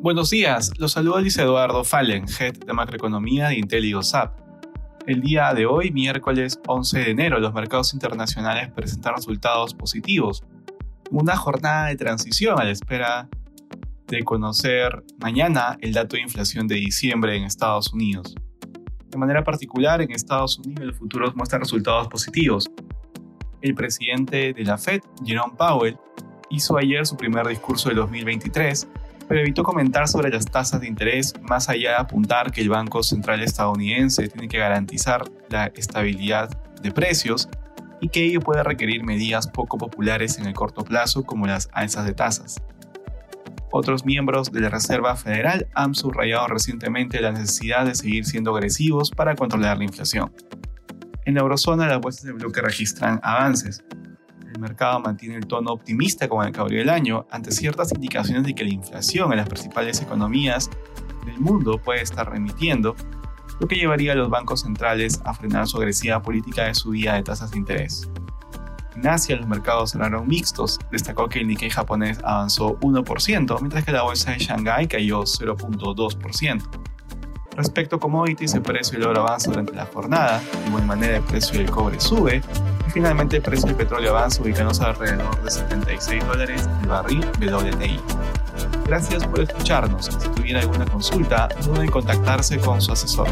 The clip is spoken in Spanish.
Buenos días, los saluda Luis Eduardo Fallen, Head de Macroeconomía de IntelliGoSap. El día de hoy, miércoles 11 de enero, los mercados internacionales presentan resultados positivos. Una jornada de transición a la espera de conocer mañana el dato de inflación de diciembre en Estados Unidos. De manera particular, en Estados Unidos el futuro muestra resultados positivos. El presidente de la Fed, Jerome Powell, hizo ayer su primer discurso de 2023, pero evitó comentar sobre las tasas de interés más allá de apuntar que el Banco Central estadounidense tiene que garantizar la estabilidad de precios y que ello puede requerir medidas poco populares en el corto plazo como las alzas de tasas. Otros miembros de la Reserva Federal han subrayado recientemente la necesidad de seguir siendo agresivos para controlar la inflación. En la eurozona las bolsas de bloque registran avances. El mercado mantiene el tono optimista con el que abrió el año ante ciertas indicaciones de que la inflación en las principales economías del mundo puede estar remitiendo, lo que llevaría a los bancos centrales a frenar su agresiva política de subida de tasas de interés. En Asia los mercados cerraron mixtos, destacó que el Nikkei japonés avanzó 1%, mientras que la bolsa de Shanghái cayó 0.2%. Respecto a commodities, el precio del oro avanza durante la jornada, de igual manera el precio del cobre sube, finalmente el precio del petróleo avanza ubicándose alrededor de 76 dólares el barril WTI. Gracias por escucharnos. Si tuviera alguna consulta, no duden en contactarse con su asesor.